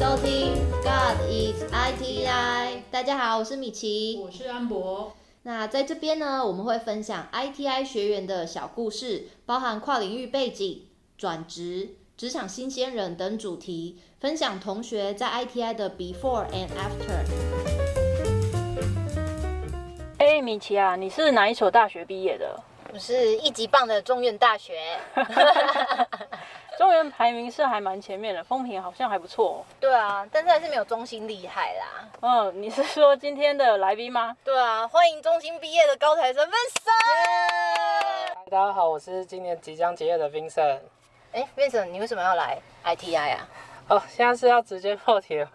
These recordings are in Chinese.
收听 God is ITI。大家好，我是米奇。我是安博。那在这边呢，我们会分享 ITI 学员的小故事，包含跨领域背景、转职、职场新鲜人等主题，分享同学在 ITI 的 Before and After。哎，米奇啊，你是哪一所大学毕业的？我是一级棒的中原大学。中原排名是还蛮前面的，风评好像还不错。对啊，但是还是没有中心厉害啦。嗯，你是说今天的来宾吗？对啊，欢迎中心毕业的高材生 Vincent。大家好，我是今年即将结业的 Vincent。哎，Vincent，你为什么要来 ITI 啊？哦，现在是要直接破题吗？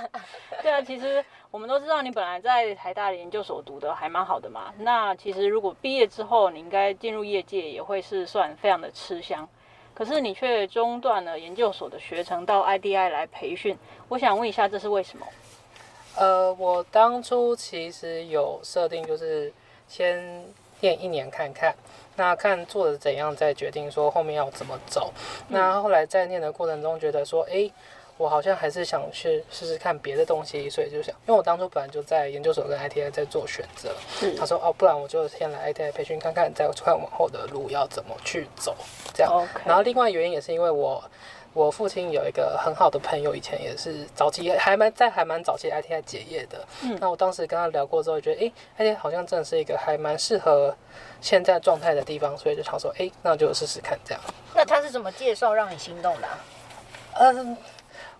对啊，其实我们都知道你本来在台大的研究所读的还蛮好的嘛。那其实如果毕业之后，你应该进入业界也会是算非常的吃香。可是你却中断了研究所的学程，到 IDI 来培训。我想问一下，这是为什么？呃，我当初其实有设定，就是先念一年看看，那看做的怎样，再决定说后面要怎么走。那后来在念的过程中，觉得说，哎。我好像还是想去试试看别的东西，所以就想，因为我当初本来就在研究所跟 ITI 在做选择。他说哦，不然我就先来 ITI 培训看看，再看往后的路要怎么去走。这样。然后另外原因也是因为我，我父亲有一个很好的朋友，以前也是早期还蛮在还蛮早期 ITI 结业的。嗯。那我当时跟他聊过之后，觉得哎，ITI 好像真的是一个还蛮适合现在状态的地方，所以就想说，哎，那就试试看这样。那他是怎么介绍让你心动的？嗯。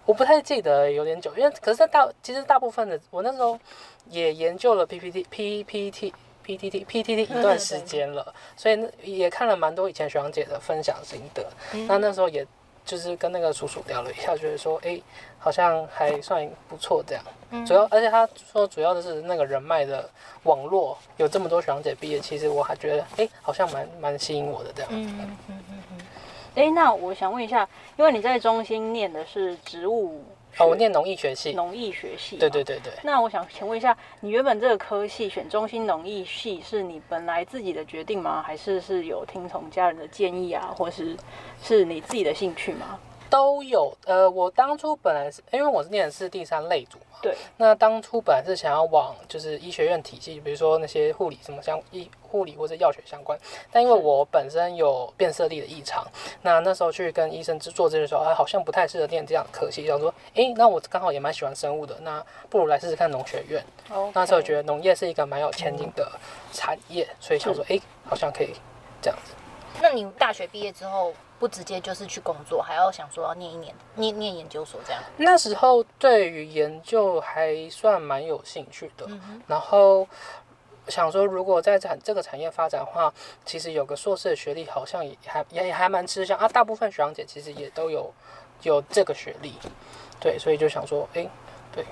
我不太记得有点久，因为可是大其实大部分的我那时候也研究了 PPT PPT PPT PPT 一段时间了，所以也看了蛮多以前学长姐的分享心得。那那时候也就是跟那个叔叔聊了一下，觉得说哎，好像还算不错这样。主要而且他说主要的是那个人脉的网络，有这么多学长姐毕业，其实我还觉得哎，好像蛮蛮吸引我的这样。嗯嗯嗯嗯。哎，那我想问一下，因为你在中心念的是植物，哦，我念农艺学系，农艺学系，对对对对。那我想请问一下，你原本这个科系选中心农艺系，是你本来自己的决定吗？还是是有听从家人的建议啊，或是是你自己的兴趣吗？都有。呃，我当初本来是因为我是念的是第三类组嘛。对，那当初本来是想要往就是医学院体系，比如说那些护理什么相医护理或者药学相关，但因为我本身有变色力的异常，那那时候去跟医生做这些时候，啊，好像不太适合念这样的科系，想说，哎，那我刚好也蛮喜欢生物的，那不如来试试看农学院。哦，那时候觉得农业是一个蛮有前景的产业，所以想说，哎，好像可以这样子。那你大学毕业之后？不直接就是去工作，还要想说要念一年，念念研究所这样。那时候对于研究还算蛮有兴趣的，然后想说如果在产这个产业发展的话，其实有个硕士的学历好像也还也还蛮吃香啊。大部分学长姐其实也都有有这个学历，对，所以就想说，哎，对，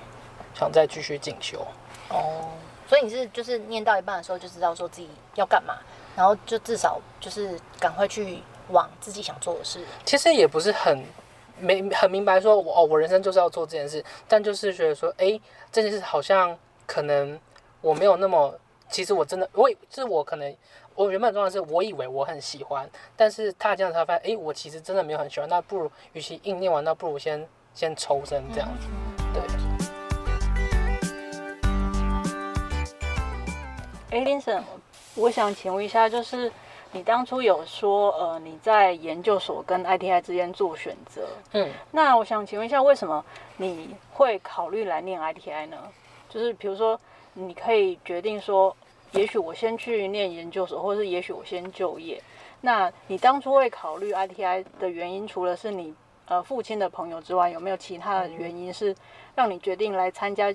想再继续进修。哦，所以你是就是念到一半的时候就知道说自己要干嘛，然后就至少就是赶快去。往自己想做的事，其实也不是很没很明白，说我哦，我人生就是要做这件事，但就是觉得说，哎，这件事好像可能我没有那么，其实我真的，我就是我可能我原本状态是我以为我很喜欢，但是他这样才发现，哎，我其实真的没有很喜欢，那不如与其硬念完，那不如先先抽身这样子，对。哎，林生，我想请问一下，就是。你当初有说，呃，你在研究所跟 ITI 之间做选择，嗯，那我想请问一下，为什么你会考虑来念 ITI 呢？就是比如说，你可以决定说，也许我先去念研究所，或者是也许我先就业。那你当初会考虑 ITI 的原因，除了是你呃父亲的朋友之外，有没有其他的原因是让你决定来参加？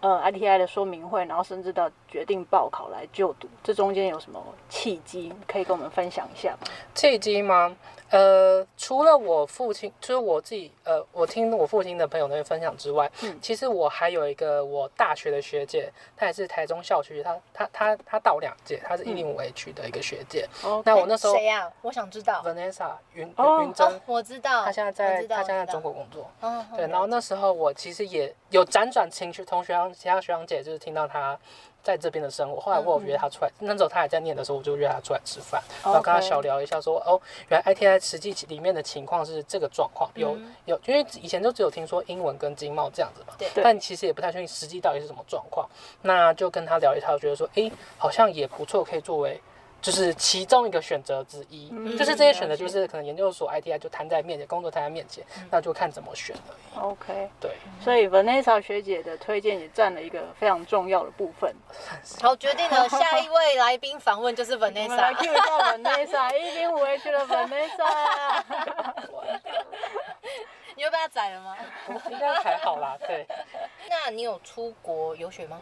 呃，ITI 的说明会，然后甚至到决定报考来就读，这中间有什么契机可以跟我们分享一下吗？契机吗？呃，除了我父亲，就是我自己，呃，我听我父亲的朋友那边分享之外，嗯，其实我还有一个我大学的学姐，她也是台中校区，她她她她大我两届，她是一零五 H 的一个学姐。哦，那我那时候谁呀？我想知道。Vanessa 云云珍，我知道。她现在在她现在在中国工作。嗯，对。然后那时候我其实也有辗转情绪，同学长其他学长姐就是听到她。在这边的生活。后来我有约他出来，那时候他还在念的时候，我就约他出来吃饭，然后跟他小聊一下，说哦，原来 ITI 实际里面的情况是这个状况，有有，因为以前就只有听说英文跟经贸这样子嘛，对，但其实也不太确定实际到底是什么状况。那就跟他聊一下，我觉得说，哎，好像也不错，可以作为。就是其中一个选择之一，就是这些选择，就是可能研究所 ITI 就摊在面前，工作摊在面前，那就看怎么选而已。OK，对，所以 Vanessa 学姐的推荐也占了一个非常重要的部分。好，决定了，下一位来宾访问就是 Vanessa。来 Q 一下 Vanessa，一零五 H 的 Vanessa。你又被他宰了吗？应该还好啦，对。那你有出国游学吗？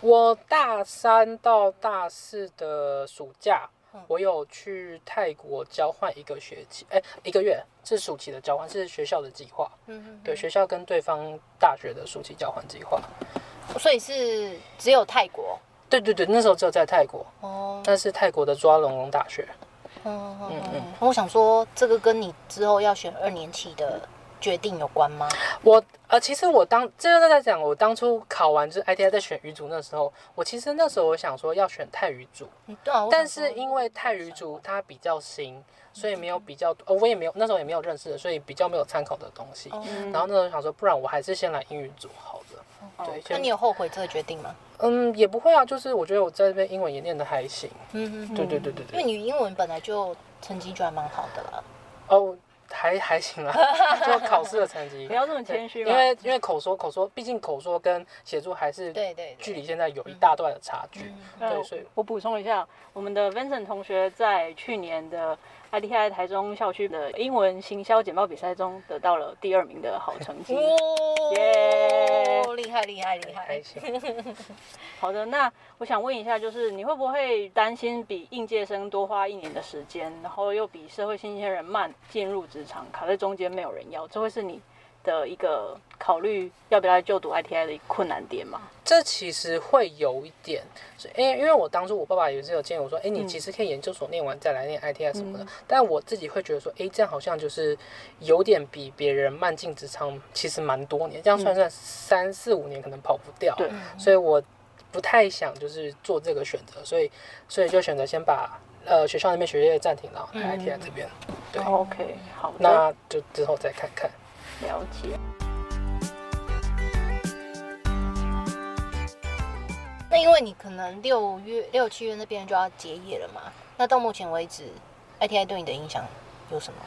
我大三到大四的暑假，我有去泰国交换一个学期，哎，一个月是暑期的交换，是学校的计划。嗯嗯。对，学校跟对方大学的暑期交换计划。所以是只有泰国？对对对，那时候只有在泰国。哦。那是泰国的抓龙龙大学。嗯嗯嗯。我想说，这个跟你之后要选二年期的。决定有关吗？我呃，其实我当这个在讲，我当初考完就是 ITI 在选语组那时候，我其实那时候我想说要选泰语组，对啊，但是因为泰语组它比较新，所以没有比较，呃，我也没有那时候也没有认识的，所以比较没有参考的东西。然后那时候想说，不然我还是先来英语组好的。对，那你有后悔这个决定吗？嗯，也不会啊，就是我觉得我在这边英文也念的还行。嗯嗯，对对对对对，因为你英文本来就成绩就还蛮好的了。哦。还还行啊，就考试的成绩。不要这么谦虚因为因为口说口说，毕竟口说跟写作还是对对，距离现在有一大段的差距。对，所以我补充一下，我们的 Vincent 同学在去年的。ITI 台中校区的英文行销简报比赛中得到了第二名的好成绩，耶！厉害厉害厉害！好的，那我想问一下，就是你会不会担心比应届生多花一年的时间，然后又比社会新鲜人慢进入职场，卡在中间没有人要，这会是你？的一个考虑要不要就读 ITI 的困难点嘛？这其实会有一点，因为因为我当初我爸爸也是有建议我说，哎，你其实可以研究所念完再来念 ITI 什么的。但我自己会觉得说，哎，这样好像就是有点比别人慢进职场，其实蛮多年，这样算算三四五年可能跑不掉。对，所以我不太想就是做这个选择，所以所以就选择先把呃学校那边学业暂停了，ITI 这边。对，OK，好，那就之后再看看。了解。那因为你可能六月六七月那边就要结业了嘛，那到目前为止，ITI 对你的影响有什么？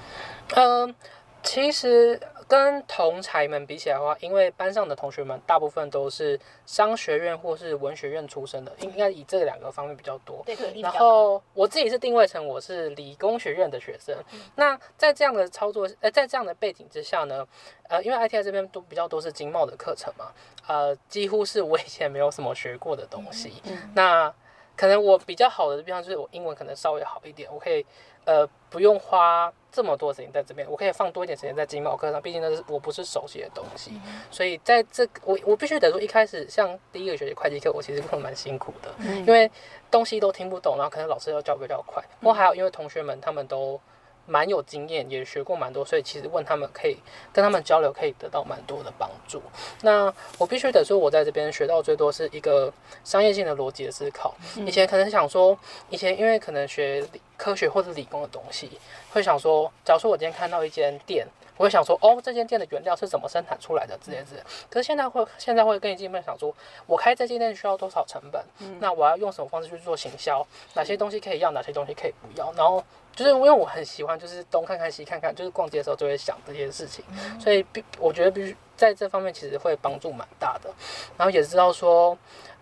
嗯。其实跟同才们比起来的话，因为班上的同学们大部分都是商学院或是文学院出身的，应该以这两个方面比较多。对，然后我自己是定位成我是理工学院的学生。那在这样的操作，呃，在这样的背景之下呢，呃，因为 ITI 这边都比较多是经贸的课程嘛，呃，几乎是我以前没有什么学过的东西。那可能我比较好的地方就是我英文可能稍微好一点，我可以。呃，不用花这么多时间在这边，我可以放多一点时间在经贸课上，毕竟那是我不是熟悉的东西，所以在这我我必须得说，一开始像第一个学期会计课，我其实可能蛮辛苦的，因为东西都听不懂，然后可能老师要教比较快，不过还有因为同学们他们都。蛮有经验，也学过蛮多，所以其实问他们可以跟他们交流，可以得到蛮多的帮助。那我必须得说，我在这边学到最多是一个商业性的逻辑的思考。以前可能想说，以前因为可能学科学或者理工的东西，会想说，假如说我今天看到一间店，我会想说，哦，这间店的原料是怎么生产出来的之类之类。可是现在会现在会更进一步想说，我开这间店需要多少成本？那我要用什么方式去做行销？哪些东西可以要，哪些东西可以不要？然后。就是因为我很喜欢，就是东看看西看看，就是逛街的时候就会想这些事情，所以必我觉得必须在这方面其实会帮助蛮大的。然后也知道说，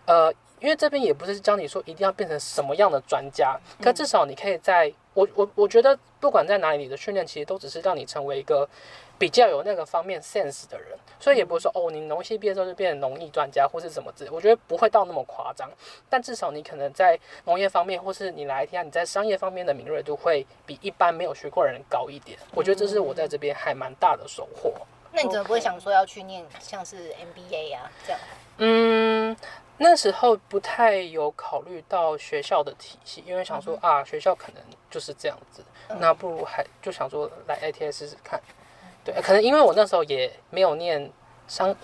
呃，因为这边也不是教你说一定要变成什么样的专家，可至少你可以在我我我觉得不管在哪里你的训练，其实都只是让你成为一个。比较有那个方面 sense 的人，所以也不会说哦，你农系毕业之后就变成农艺专家或是什么之类，我觉得不会到那么夸张。但至少你可能在农业方面，或是你来听你在商业方面的敏锐度会比一般没有学过的人高一点。我觉得这是我在这边还蛮大的收获。那你怎么不会想说要去念像是 MBA 啊这样？嗯，那时候不太有考虑到学校的体系，因为想说啊，学校可能就是这样子，那不如还就想说来 ITS 试试看。对，可能因为我那时候也没有念商，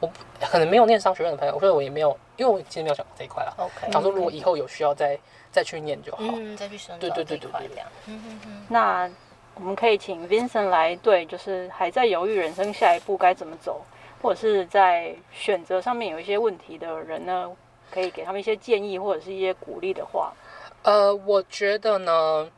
我可能没有念商学院的朋友，所以我也没有，因为我其实没有想过这一块啦。OK，想说如果以后有需要再再去念就好。嗯，再去深对造这一对对对对块这样。嗯嗯嗯。那我们可以请 Vincent 来对，就是还在犹豫人生下一步该怎么走，或者是在选择上面有一些问题的人呢，可以给他们一些建议或者是一些鼓励的话。呃，我觉得呢，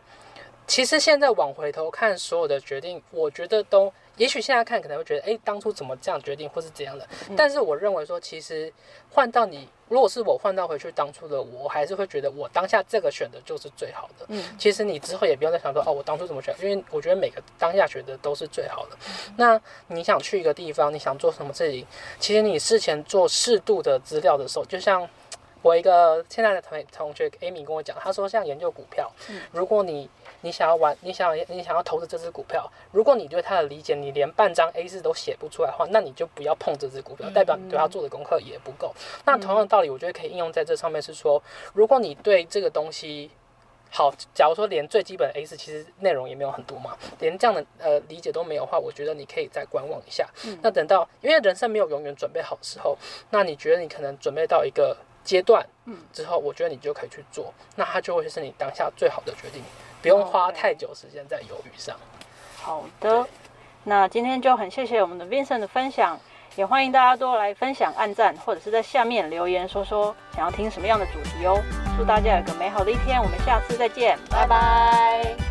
其实现在往回头看所有的决定，我觉得都，也许现在看可能会觉得，哎，当初怎么这样决定，或是怎样的。但是我认为说，其实换到你，如果是我换到回去当初的我，我还是会觉得我当下这个选择就是最好的。嗯，其实你之后也不用再想说，哦，我当初怎么选，因为我觉得每个当下选择都是最好的。那你想去一个地方，你想做什么事情，其实你事前做适度的资料的时候，就像。我一个现在的同同学 Amy 跟我讲，他说像研究股票，如果你你想要玩，你想你想要投资这只股票，如果你对它的理解你连半张 A 四都写不出来的话，那你就不要碰这只股票，代表你对它做的功课也不够。那同样的道理，我觉得可以应用在这上面，是说，如果你对这个东西好，假如说连最基本的 A 四其实内容也没有很多嘛，连这样的呃理解都没有的话，我觉得你可以再观望一下。那等到因为人生没有永远准备好的时候，那你觉得你可能准备到一个阶段，嗯，之后我觉得你就可以去做，那它就会是你当下最好的决定，不用花太久时间在犹豫上。好的，那今天就很谢谢我们的 Vincent 的分享，也欢迎大家多来分享、按赞，或者是在下面留言说说想要听什么样的主题哦。祝大家有个美好的一天，我们下次再见，拜拜。